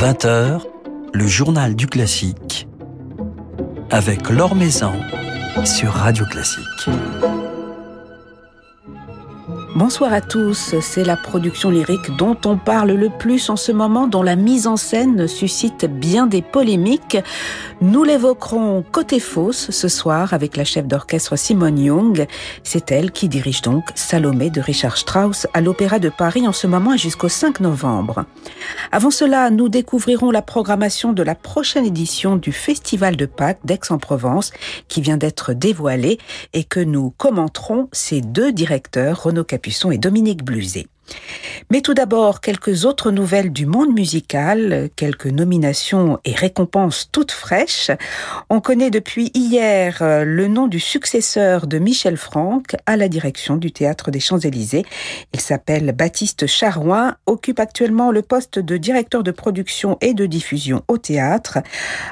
20h, le journal du classique avec Laure Maison sur Radio Classique. Bonsoir à tous, c'est la production lyrique dont on parle le plus en ce moment, dont la mise en scène suscite bien des polémiques. Nous l'évoquerons côté fausse ce soir avec la chef d'orchestre Simone Young. C'est elle qui dirige donc Salomé de Richard Strauss à l'Opéra de Paris en ce moment jusqu'au 5 novembre. Avant cela, nous découvrirons la programmation de la prochaine édition du Festival de Pâques d'Aix-en-Provence qui vient d'être dévoilée et que nous commenterons ces deux directeurs, Renaud Capuçon et Dominique Bluzet. Mais tout d'abord, quelques autres nouvelles du monde musical, quelques nominations et récompenses toutes fraîches. On connaît depuis hier euh, le nom du successeur de Michel Franck à la direction du Théâtre des Champs-Élysées. Il s'appelle Baptiste Charouin, occupe actuellement le poste de directeur de production et de diffusion au théâtre,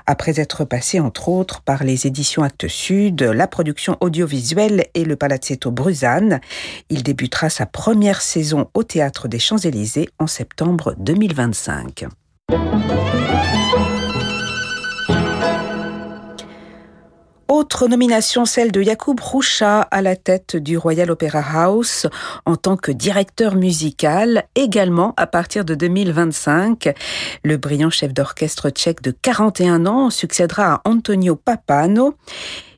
après être passé entre autres par les éditions Actes Sud, la production audiovisuelle et le Palazzetto Bruzane. Il débutera sa première saison au Théâtre des Champs-Élysées en septembre 2025. Autre nomination, celle de Yacoub Roucha à la tête du Royal Opera House en tant que directeur musical, également à partir de 2025. Le brillant chef d'orchestre tchèque de 41 ans succédera à Antonio Papano.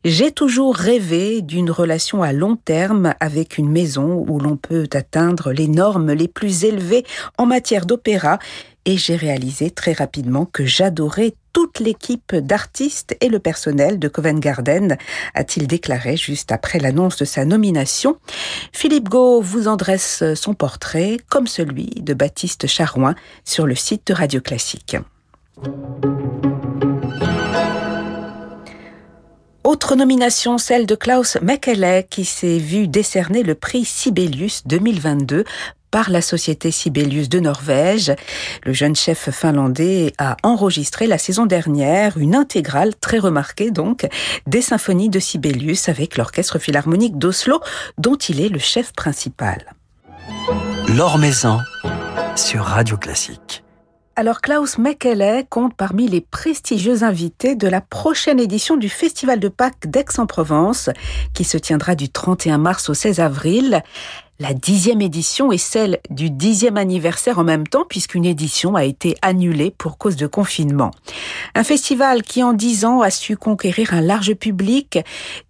J'ai toujours rêvé d'une relation à long terme avec une maison où l'on peut atteindre les normes les plus élevées en matière d'opéra et j'ai réalisé très rapidement que j'adorais toute l'équipe d'artistes et le personnel de Covent Garden, a-t-il déclaré juste après l'annonce de sa nomination. Philippe Gau vous en dresse son portrait, comme celui de Baptiste Charouin, sur le site Radio Classique. Autre nomination, celle de Klaus Mekele, qui s'est vu décerner le prix Sibelius 2022 par la société Sibelius de Norvège. Le jeune chef finlandais a enregistré la saison dernière une intégrale très remarquée donc des symphonies de Sibelius avec l'orchestre philharmonique d'Oslo dont il est le chef principal. L'Or sur Radio Classique. Alors Klaus Mekele compte parmi les prestigieux invités de la prochaine édition du Festival de Pâques d'Aix-en-Provence, qui se tiendra du 31 mars au 16 avril la dixième édition est celle du dixième anniversaire en même temps puisqu'une édition a été annulée pour cause de confinement. Un festival qui en dix ans a su conquérir un large public,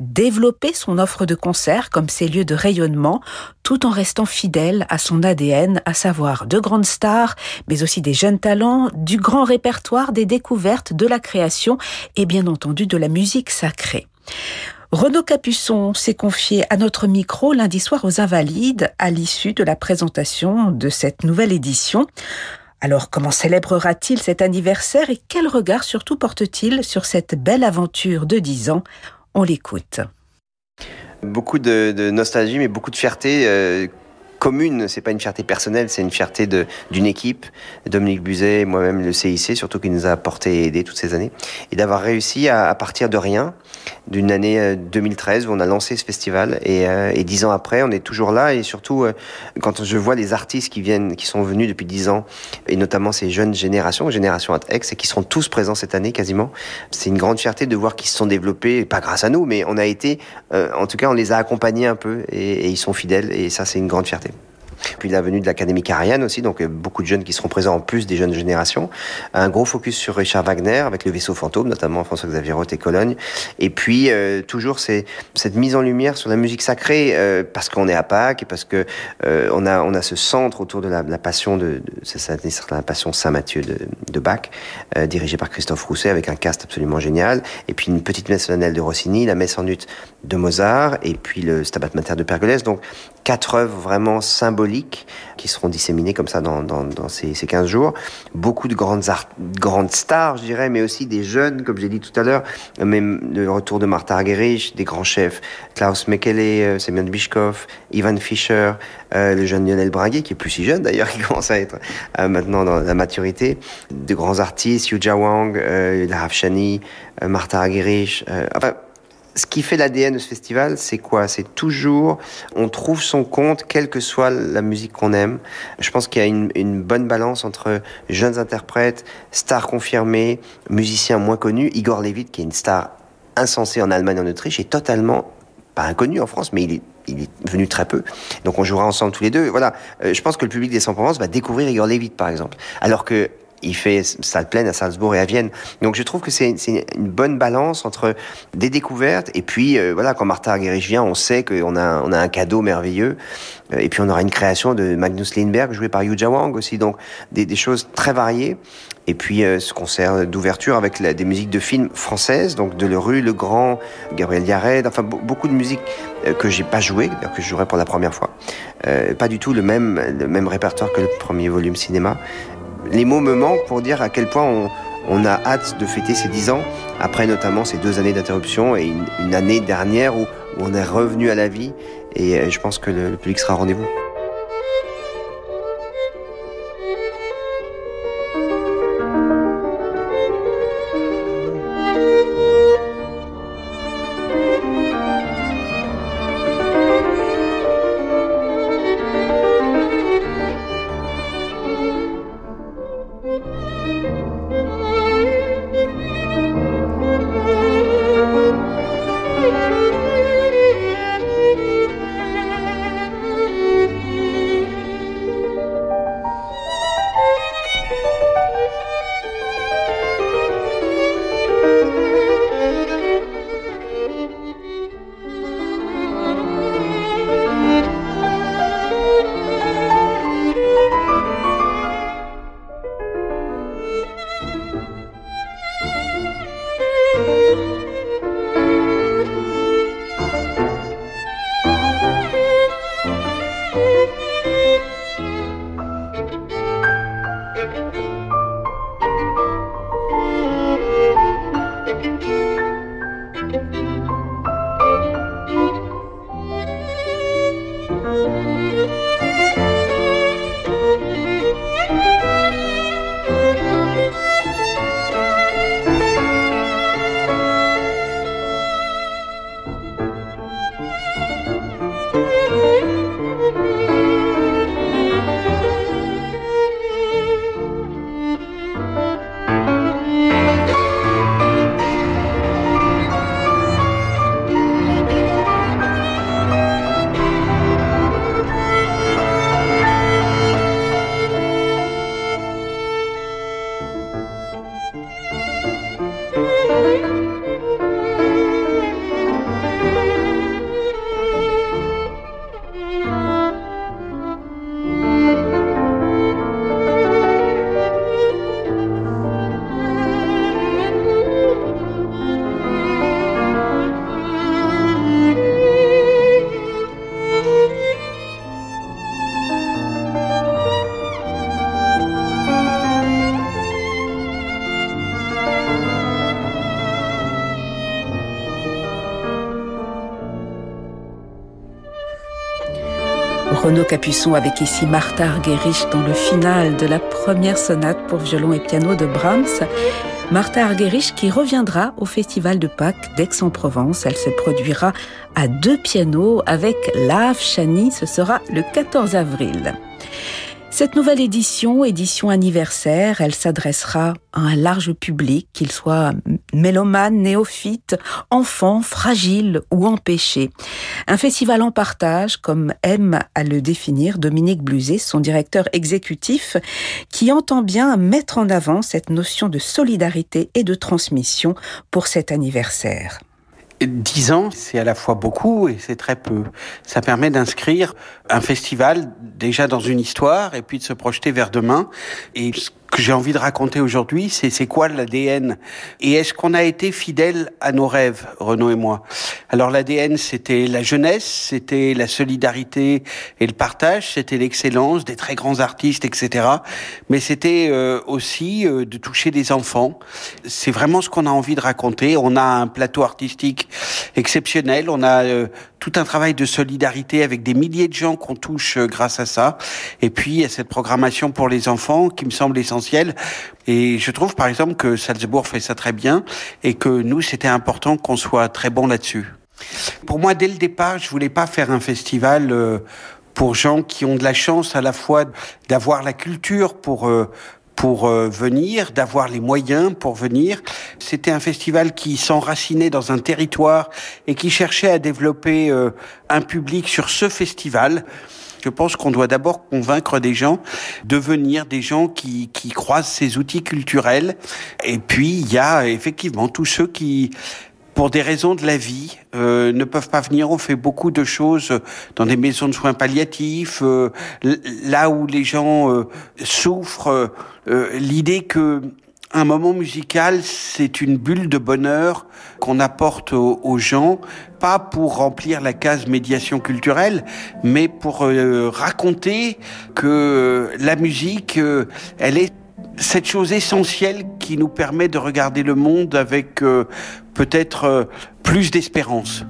développer son offre de concerts comme ses lieux de rayonnement, tout en restant fidèle à son ADN, à savoir de grandes stars, mais aussi des jeunes talents, du grand répertoire, des découvertes, de la création et bien entendu de la musique sacrée. Renaud Capuçon s'est confié à notre micro lundi soir aux Invalides à l'issue de la présentation de cette nouvelle édition. Alors comment célébrera-t-il cet anniversaire et quel regard surtout porte-t-il sur cette belle aventure de dix ans? On l'écoute. Beaucoup de, nostalgie mais beaucoup de fierté. Euh, commune, c'est pas une fierté personnelle, c'est une fierté d'une équipe, Dominique Buzet, moi-même le CIC, surtout qui nous a apporté et aidé toutes ces années, et d'avoir réussi à, à, partir de rien, d'une année 2013 euh, où on a lancé ce festival, et, euh, dix ans après, on est toujours là, et surtout euh, quand je vois les artistes qui viennent, qui sont venus depuis dix ans, et notamment ces jeunes générations, génération X, et qui seront tous présents cette année quasiment, c'est une grande fierté de voir qu'ils se sont développés, pas grâce à nous, mais on a été, en tout cas, on les a accompagnés un peu, et, et ils sont fidèles, et ça, c'est une grande fierté. Puis la venue de l'Académie Carienne aussi, donc euh, beaucoup de jeunes qui seront présents en plus des jeunes générations. Un gros focus sur Richard Wagner avec le vaisseau fantôme, notamment François-Xavier Roth et Cologne. Et puis euh, toujours cette mise en lumière sur la musique sacrée euh, parce qu'on est à Pâques et parce que on a on a ce centre autour de la, passion de, de la passion Saint Matthieu de, Bach, dirigé par Christophe Rousset avec un cast absolument génial. Et puis une petite messe solennelle de Rossini, la messe en ut de Mozart et puis le Stabat Mater de Pergolèse. Donc quatre œuvres vraiment symboliques qui seront disséminées comme ça dans, ces, ces 15 jours. Beaucoup de grandes, grandes stars, je dirais, mais aussi des jeunes, comme j'ai dit tout à l'heure, même le retour de Martha Argerich, des grands chefs, Klaus Mekele, euh, Semyon Bishkov, Ivan Fischer, euh, le jeune Lionel Braguet, qui est plus si jeune d'ailleurs, qui commence à être euh, maintenant dans la maturité, de grands artistes, Yuja Wang, euh, Shani, euh, Martha Argerich, enfin, ce qui fait l'ADN de ce festival, c'est quoi? C'est toujours, on trouve son compte, quelle que soit la musique qu'on aime. Je pense qu'il y a une, bonne balance entre jeunes interprètes, stars confirmées, musiciens moins connus. Igor Levit, qui est une star insensée en Allemagne et en Autriche, est totalement pas inconnu en France, mais il est, il est venu très peu. Donc on jouera ensemble tous les deux. Voilà, euh, je pense que le public des 100 Provence va découvrir Igor Levit, par exemple. Alors que il fait salle pleine à Salzbourg et à Vienne. Donc je trouve que c'est une bonne balance entre des découvertes et puis euh, voilà quand Martha Argerich vient, on sait qu'on a on a un cadeau merveilleux euh, et puis on aura une création de Magnus Lindberg joué par Yuja Wang aussi donc des, choses très variées. Et puis euh, ce concert d'ouverture avec des musiques de films françaises, donc de Rue, Le Grand, Gabriel Yared, enfin beaucoup de musiques que j'ai pas joué, que je jouerai pour la première fois. Pas du tout le même, le même répertoire que le premier volume cinéma, les mots me manquent pour dire à quel point on, a hâte de fêter ces dix ans, après notamment ces deux années d'interruption et une, année dernière où, on est revenu à la vie. Et euh, je pense que le, le public sera au rendez-vous. Renaud Capuçon avec ici Martha Argerich dans le final de la première sonate pour violon et piano de Brahms. Martha Argerich qui reviendra au Festival de Pâques d'Aix-en-Provence. Elle se produira à deux pianos avec Lave Chani. Ce sera le 14 avril. Cette nouvelle édition, édition anniversaire, elle s'adressera à un large public, qu'il soit mélomane, néophyte, enfant, fragile ou empêché. Un festival en partage, comme aime à le définir Dominique Bluzet, son directeur exécutif, qui entend bien mettre en avant cette notion de solidarité et de transmission pour cet anniversaire. Dix ans, c'est à la fois beaucoup et c'est très peu. Ça permet d'inscrire un festival déjà dans une histoire et puis de se projeter vers demain. Que j'ai envie de raconter aujourd'hui, c'est c'est quoi l'ADN et est-ce qu'on a été fidèle à nos rêves, Renaud et moi? Alors l'ADN, c'était la jeunesse, c'était la solidarité et le partage, c'était l'excellence des très grands artistes, etc. Mais c'était euh, aussi euh, de toucher des enfants. C'est vraiment ce qu'on a envie de raconter. On a un plateau artistique exceptionnel. On a euh, tout un travail de solidarité avec des milliers de gens qu'on touche euh, grâce à ça. Et puis, il y a cette programmation pour les enfants qui me semble essentielle. Et je trouve, par exemple, que Salzbourg fait ça très bien et que nous, c'était important qu'on soit très bon là-dessus. Pour moi, dès le départ, je voulais pas faire un festival euh, pour gens qui ont de la chance à la fois d'avoir la culture pour euh, pour euh, venir, d'avoir les moyens pour venir. C'était un festival qui s'enracinait dans un territoire et qui cherchait à développer euh, un public sur ce festival. Je pense qu'on doit d'abord convaincre des gens de venir, des gens qui, qui croisent ces outils culturels. Et puis, il y a effectivement tous ceux qui pour des raisons de la vie, euh, ne peuvent pas venir. On fait beaucoup de choses dans des maisons de soins palliatifs, euh, là où les gens euh, souffrent. Euh, l'idée que un moment musical, c'est une bulle de bonheur qu'on apporte aux, aux, gens, pas pour remplir la case médiation culturelle, mais pour euh, raconter que la musique, elle est cette chose essentielle qui nous permet de regarder le monde avec euh, peut-être euh, plus d'espérance.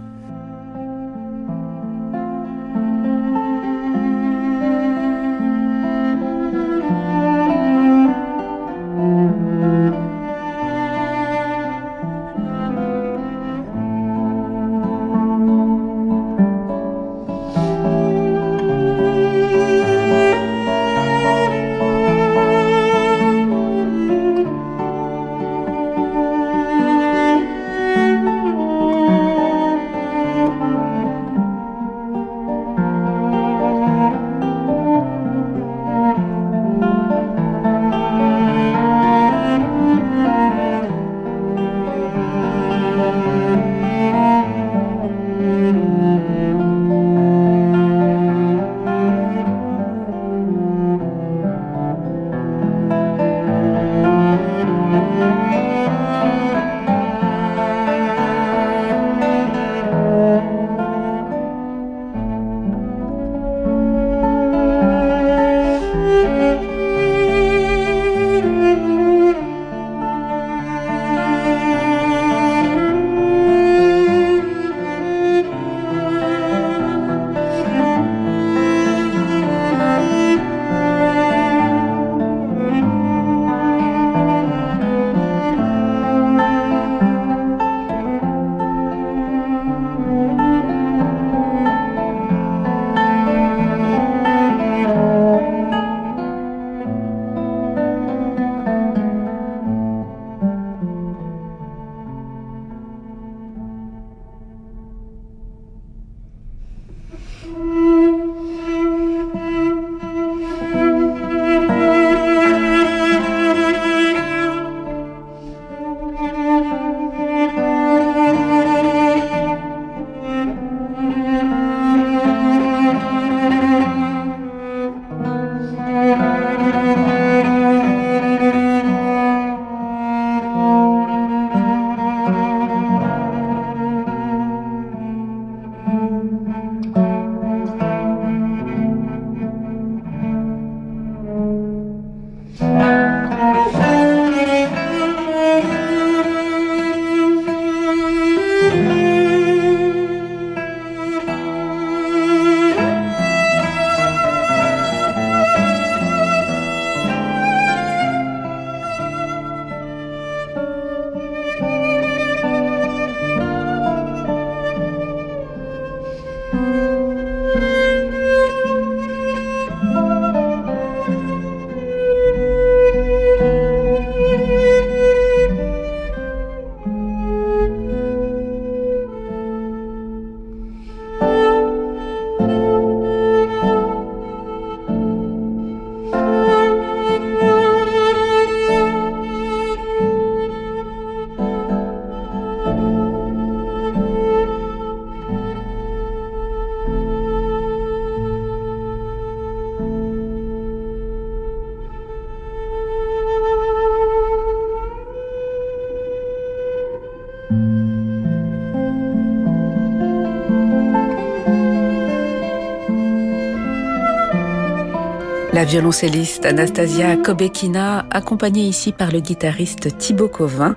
Violoncelliste Anastasia Kobekina, accompagnée ici par le guitariste Thibaut Covin,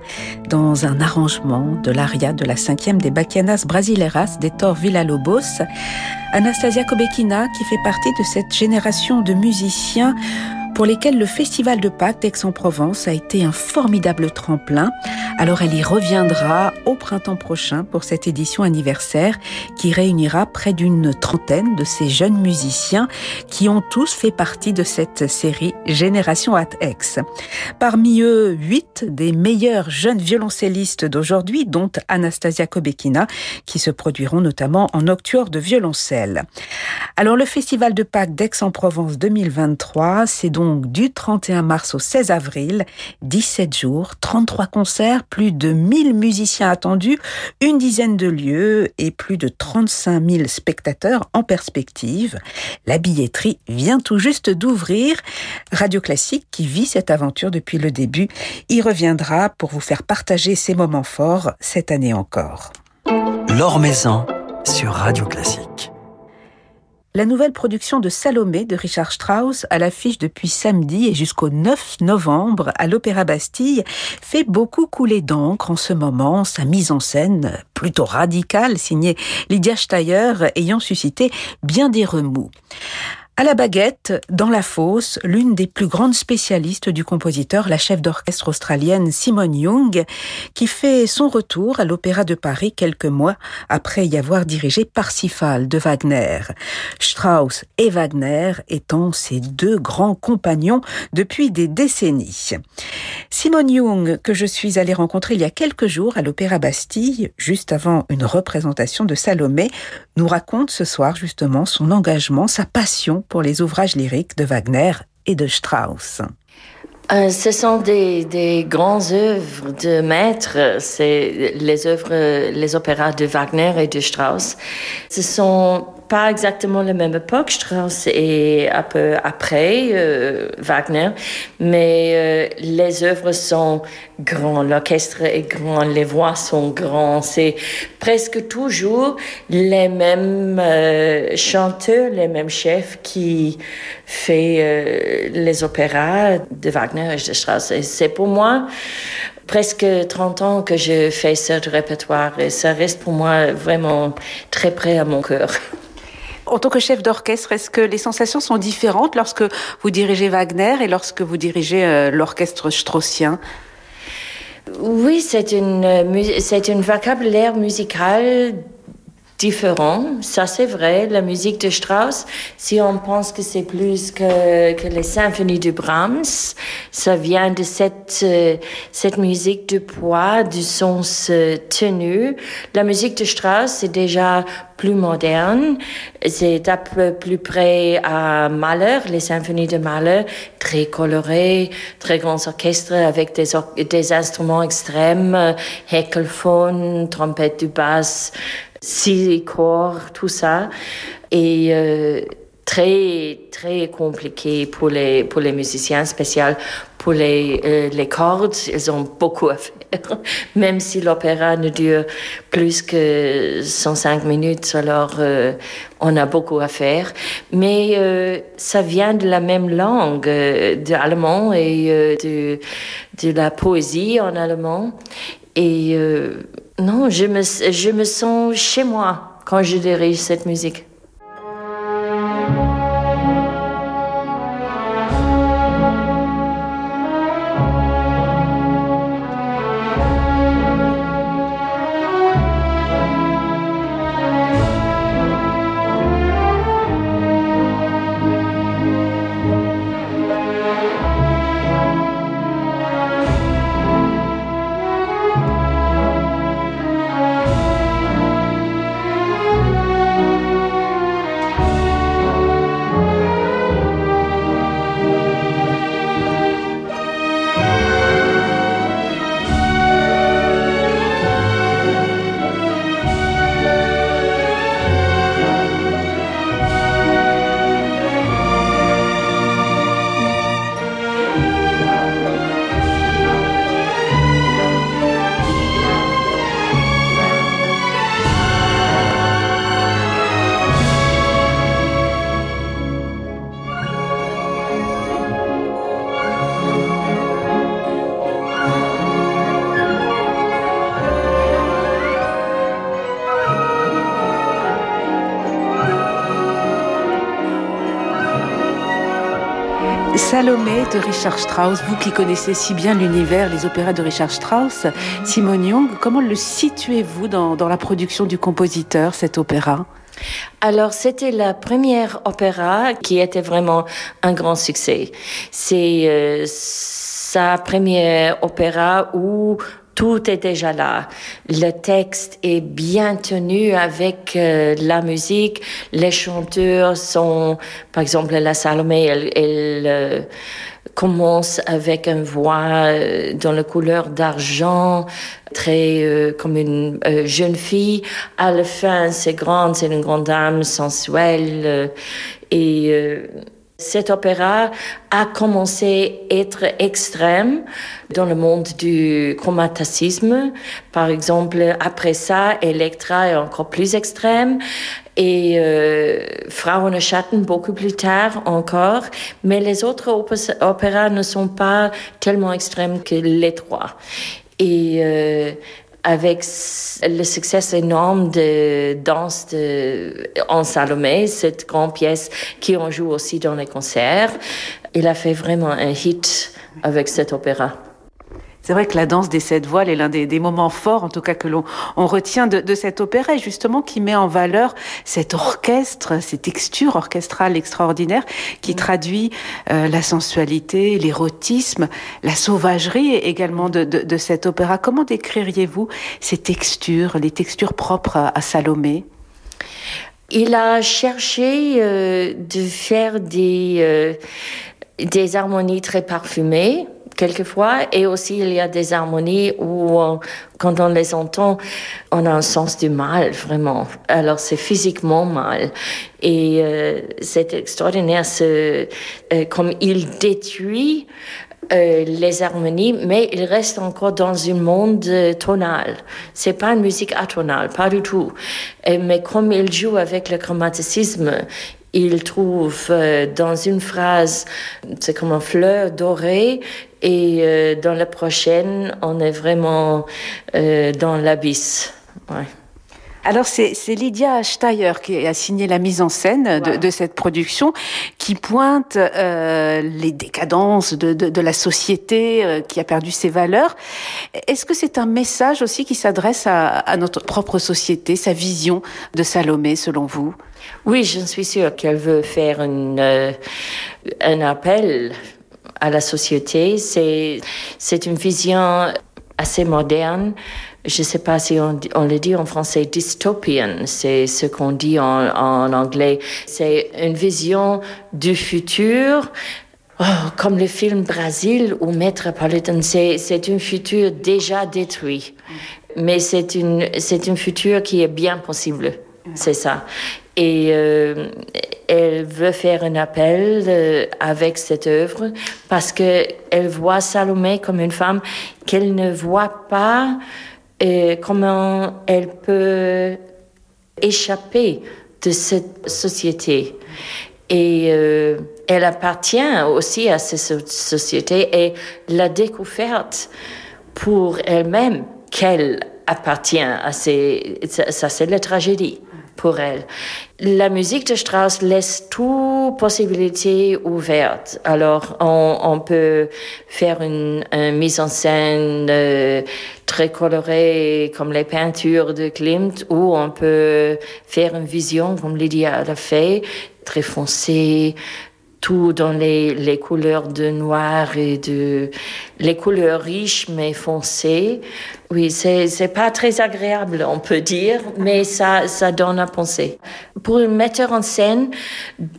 dans un arrangement de l'aria de la cinquième des Bachianas Brasileiras d'Hector Villa-Lobos. Anastasia Kobekina, qui fait partie de cette génération de musiciens pour lesquels le Festival de Pâques d'Aix-en-Provence a été un formidable tremplin. Alors elle y reviendra au printemps prochain pour cette édition anniversaire qui réunira près d'une trentaine de ces jeunes musiciens qui ont tous fait partie de cette série Génération at Aix. Parmi eux, huit des meilleurs jeunes violoncellistes d'aujourd'hui, dont Anastasia Kobekina, qui se produiront notamment en octuor de violoncelle. Alors le Festival de Pâques d'Aix-en-Provence 2023, c'est donc du 31 mars au 16 avril, 17 jours, 33 concerts, plus de 1000 musiciens attendus, une dizaine de lieux et plus de 35 000 spectateurs en perspective. La billetterie vient tout juste d'ouvrir. Radio Classique, qui vit cette aventure depuis le début, y reviendra pour vous faire partager ces moments forts cette année encore. L'Or sur Radio Classique. La nouvelle production de Salomé de Richard Strauss à l'affiche depuis samedi et jusqu'au 9 novembre à l'Opéra Bastille fait beaucoup couler d'encre en ce moment, sa mise en scène plutôt radicale signée Lydia Steyer ayant suscité bien des remous. À la baguette, dans la fosse, l'une des plus grandes spécialistes du compositeur, la chef d'orchestre australienne Simone Young, qui fait son retour à l'Opéra de Paris quelques mois après y avoir dirigé Parsifal de Wagner. Strauss et Wagner étant ses deux grands compagnons depuis des décennies. Simone Young, que je suis allée rencontrer il y a quelques jours à l'Opéra Bastille, juste avant une représentation de Salomé, nous raconte ce soir justement son engagement, sa passion pour les ouvrages lyriques de Wagner et de Strauss. Euh, ce sont des, des grandes œuvres de maîtres, c'est les œuvres, les opéras de Wagner et de Strauss. Ce sont pas exactement la même époque. Strauss est un peu après euh, Wagner, mais euh, les œuvres sont grandes, l'orchestre est grand, les voix sont grands. C'est presque toujours les mêmes euh, chanteurs, les mêmes chefs qui fait les opéras de Wagner et de Strauss. Et c'est pour moi presque 30 ans que je fais ce répertoire et ça reste pour moi vraiment très près à mon cœur. En tant que chef d'orchestre, est-ce que les sensations sont différentes lorsque vous dirigez Wagner et lorsque vous dirigez euh, l'orchestre straussien? Oui, c'est une, euh, c'est un vocabulaire musical différent. Ça, c'est vrai. La musique de Strauss, si on pense que c'est plus que, que les symphonies de Brahms, ça vient de cette, euh, cette musique de poids, du sens tenu. La musique de Strauss, c'est déjà plus moderne. C'est un peu plus près à Mahler, les symphonies de Mahler, très colorées, très grands orchestres avec des, des instruments extrêmes, heckelphone, trompette du basse, six corps, tout ça. Et euh, très, très compliqué pour les, pour les musiciens, spécial pour les, euh, les cordes. Ils ont beaucoup à faire. Même si l'opéra ne dure plus que 105 minutes, alors euh, on a beaucoup à faire. Mais ça vient de la même langue, de l'allemand et de, de la poésie en allemand. Et non, je me, je me sens chez moi quand je dirige cette musique. De Richard Strauss, vous qui connaissez si bien l'univers, les opéras de Richard Strauss, Simone Young, comment le situez-vous dans, la production du compositeur, cet opéra? Alors, c'était la première opéra qui était vraiment un grand succès. C'est euh, sa première opéra où tout est déjà là. Le texte est bien tenu avec euh, la musique. Les chanteurs sont, par exemple, la Salomé, elle, euh, commence avec une voix euh, dans la couleur d'argent, très comme une jeune fille. À la fin, c'est grande, c'est une grande dame sensuelle et cet opéra a commencé à être extrême dans le monde du chromaticisme. Par exemple, après ça, Electra est encore plus extrême et euh, Frauenschatten beaucoup plus tard encore. Mais les autres opéras ne sont pas tellement extrêmes que les trois. Et euh, avec le succès énorme de danse de, en Salomé, cette grande pièce qui on joue aussi dans les concerts. Il a fait vraiment un hit avec cet opéra. C'est vrai que la danse des sept voiles est l'un des, moments forts, en tout cas que l'on on retient de, de cet opéra, et justement qui met en valeur cet orchestre, ces textures orchestrales extraordinaires, qui mm. traduit euh, la sensualité, l'érotisme, la sauvagerie également de, de, de cet opéra. Comment décririez-vous ces textures, les textures propres à, Salomé? Il a cherché euh, de faire des, euh, des harmonies très parfumées quelquefois, et aussi il y a des harmonies où, quand on les entend, on a un sens du mal, vraiment. Alors c'est physiquement mal. Et euh, c'est extraordinaire, ce, euh, comme il détruit euh, les harmonies, mais il reste encore dans un monde tonal. C'est pas une musique atonale, pas du tout. mais comme il joue avec le chromaticisme, il trouve euh, dans une phrase, c'est comme une fleur dorée, et euh, dans la prochaine, on est vraiment euh, dans l'abysse. Ouais. Alors c'est Lydia Steyer qui a signé la mise en scène de, de cette production, qui pointe euh, les décadences de, de, de la société euh, qui a perdu ses valeurs. Est-ce que c'est un message aussi qui s'adresse à, à, notre propre société, sa vision de Salomé selon vous? Oui, je suis sûre qu'elle veut faire une, euh, un appel à la société. C'est une vision assez moderne je ne sais pas si on, on, le dit en français, dystopian, c'est ce qu'on dit en, en anglais. C'est une vision du futur, oh, comme le film Brésil ou Metropolitan, c'est, c'est un futur déjà détruit. Mais c'est une, c'est un futur qui est bien possible. C'est ça. Et euh, elle veut faire un appel euh, avec cette œuvre parce que elle voit Salomé comme une femme qu'elle ne voit pas comment elle peut échapper de cette société. Et euh, elle appartient aussi à cette société et la découverte pour elle-même qu'elle appartient à ces... Ça, c'est la tragédie pour elle. La musique de Strauss laisse toute possibilité ouverte. Alors, on, on peut faire une, une, mise en scène euh, très colorée comme les peintures de Klimt, ou on peut faire une vision, comme Lydia l'a fait, très foncée, tout dans les, les, couleurs de noir et de les couleurs riches mais foncées. Oui, c'est c'est pas très agréable, on peut dire, mais ça ça donne à penser. Pour un metteur en scène,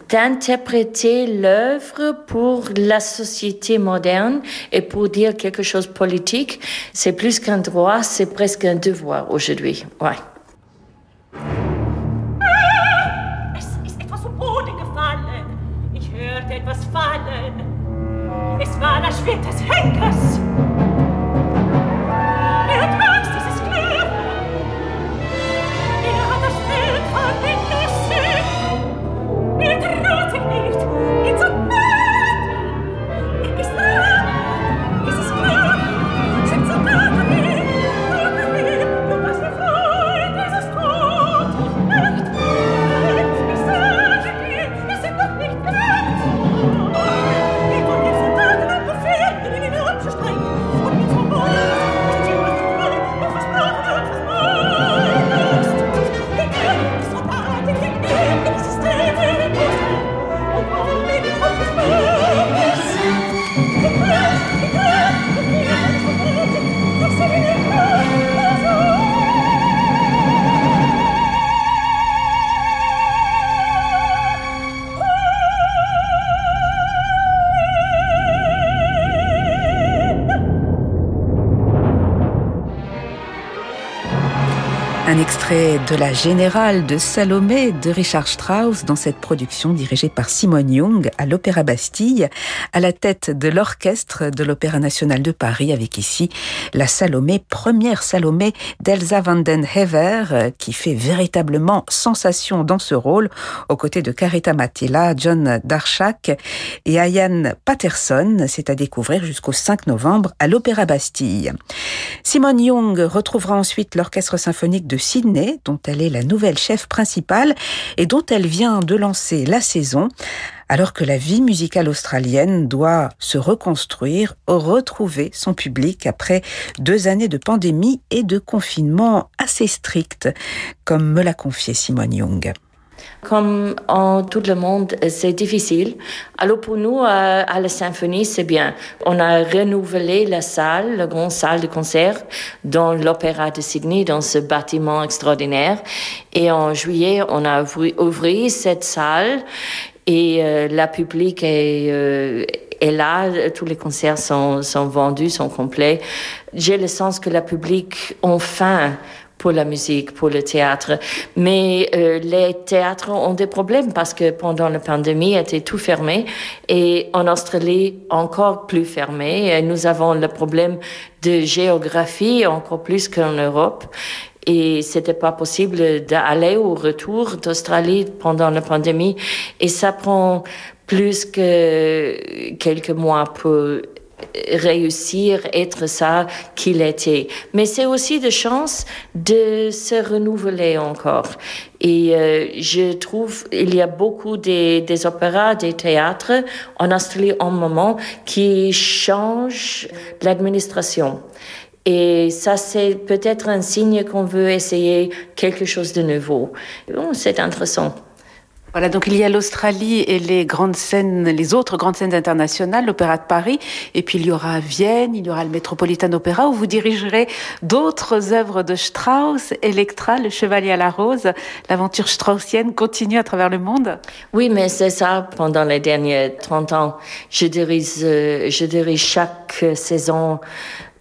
d'interpréter l'œuvre pour la société moderne et pour dire quelque chose politique, c'est plus qu'un droit, c'est presque un devoir aujourd'hui. Ouais. Indianer schwert des Henkers. De La Générale de Salomé de Richard Strauss dans cette production dirigée par Simone Young à l'Opéra Bastille, à la tête de l'orchestre de l'Opéra National de Paris avec ici la Salomé, première Salomé d'Elsa van den Hever qui fait véritablement sensation dans ce rôle aux côtés de Carita Matila, John Darshak et Ayan Patterson. C'est à découvrir jusqu'au 5 novembre à l'Opéra Bastille. Simone Young retrouvera ensuite l'orchestre symphonique de Sydney, elle est la nouvelle chef principale et dont elle vient de lancer la saison, alors que la vie musicale australienne doit se reconstruire, retrouver son public après deux années de pandémie et de confinement assez strict, comme me l'a confié Simone Young. Comme en tout le monde, c'est difficile. Alors pour nous, à, la symphonie, c'est bien. On a renouvelé la salle, la grande salle de concert dans l'Opéra de Sydney, dans ce bâtiment extraordinaire. Et en juillet, on a ouvert cette salle et euh, la public est, euh, est là. Tous les concerts sont, sont vendus, sont complets. J'ai le sens que la public, enfin, pour la musique, pour le théâtre. Mais euh, les théâtres ont des problèmes parce que pendant la pandémie, était tout fermé et en Australie, encore plus fermé. Et nous avons le problème de géographie encore plus qu'en Europe. Et c'était pas possible d'aller au retour d'Australie pendant la pandémie. Et ça prend plus que quelques mois pour réussir être ça qu'il était. Mais c'est aussi de chance de se renouveler encore. Et euh, je trouve il y a beaucoup des, des opéras, des théâtres en Australie en moment qui changent l'administration. Et ça, c'est peut-être un signe qu'on veut essayer quelque chose de nouveau. c'est intéressant. Voilà, donc il y a l'Australie et les grandes scènes, les autres grandes scènes internationales, l'Opéra de Paris, et puis il y aura Vienne, il y aura le Metropolitan Opera, où vous dirigerez d'autres œuvres de Strauss, Electra, Le Chevalier à la Rose. L'aventure straussienne continue à travers le monde Oui, mais c'est ça, pendant les derniers 30 ans. Je dirige, euh, je dirige chaque saison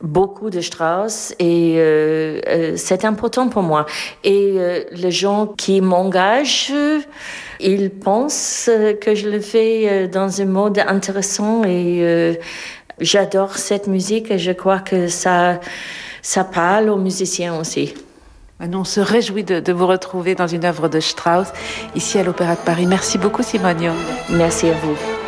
beaucoup de Strauss et euh, euh, c'est important pour moi. Et les gens qui m'engagent, il pense que je le fais euh, dans un mode intéressant et euh, j'adore cette musique et je crois que ça, ça parle aux musiciens aussi. Nous, on se réjouit de, vous retrouver dans une œuvre de Strauss ici à l'Opéra de Paris. Merci beaucoup, Simone Merci à vous.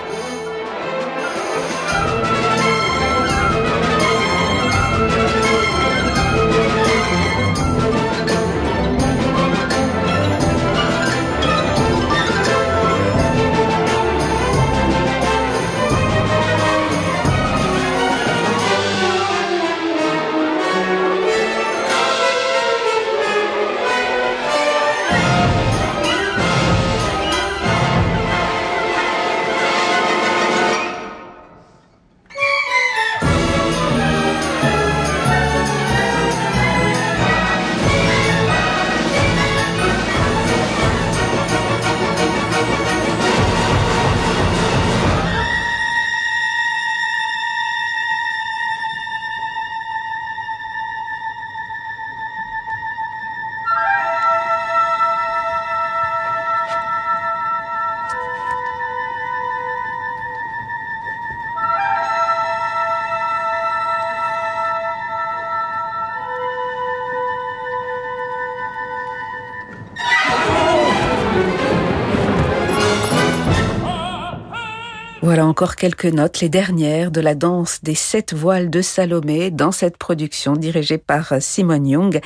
Encore quelques notes, les dernières de la danse des sept voiles de Salomé dans cette production dirigée par Simone Young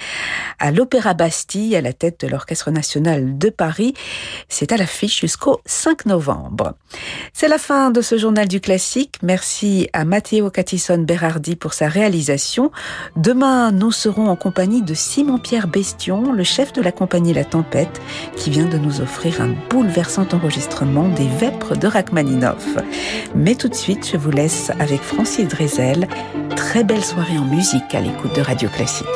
à l'Opéra Bastille à la tête de l'Orchestre national de Paris. C'est à l'affiche jusqu'au 5 novembre. C'est la fin de ce journal du classique. Merci à Matteo Catison Berardi pour sa réalisation. Demain, nous serons en compagnie de Simon-Pierre Bestion, le chef de la compagnie La Tempête, qui vient de nous offrir un bouleversant enregistrement des Vêpres de Rachmaninoff. Mais tout de suite, je vous laisse avec Francis Drezel. Très belle soirée en musique à l'écoute de Radio Classique.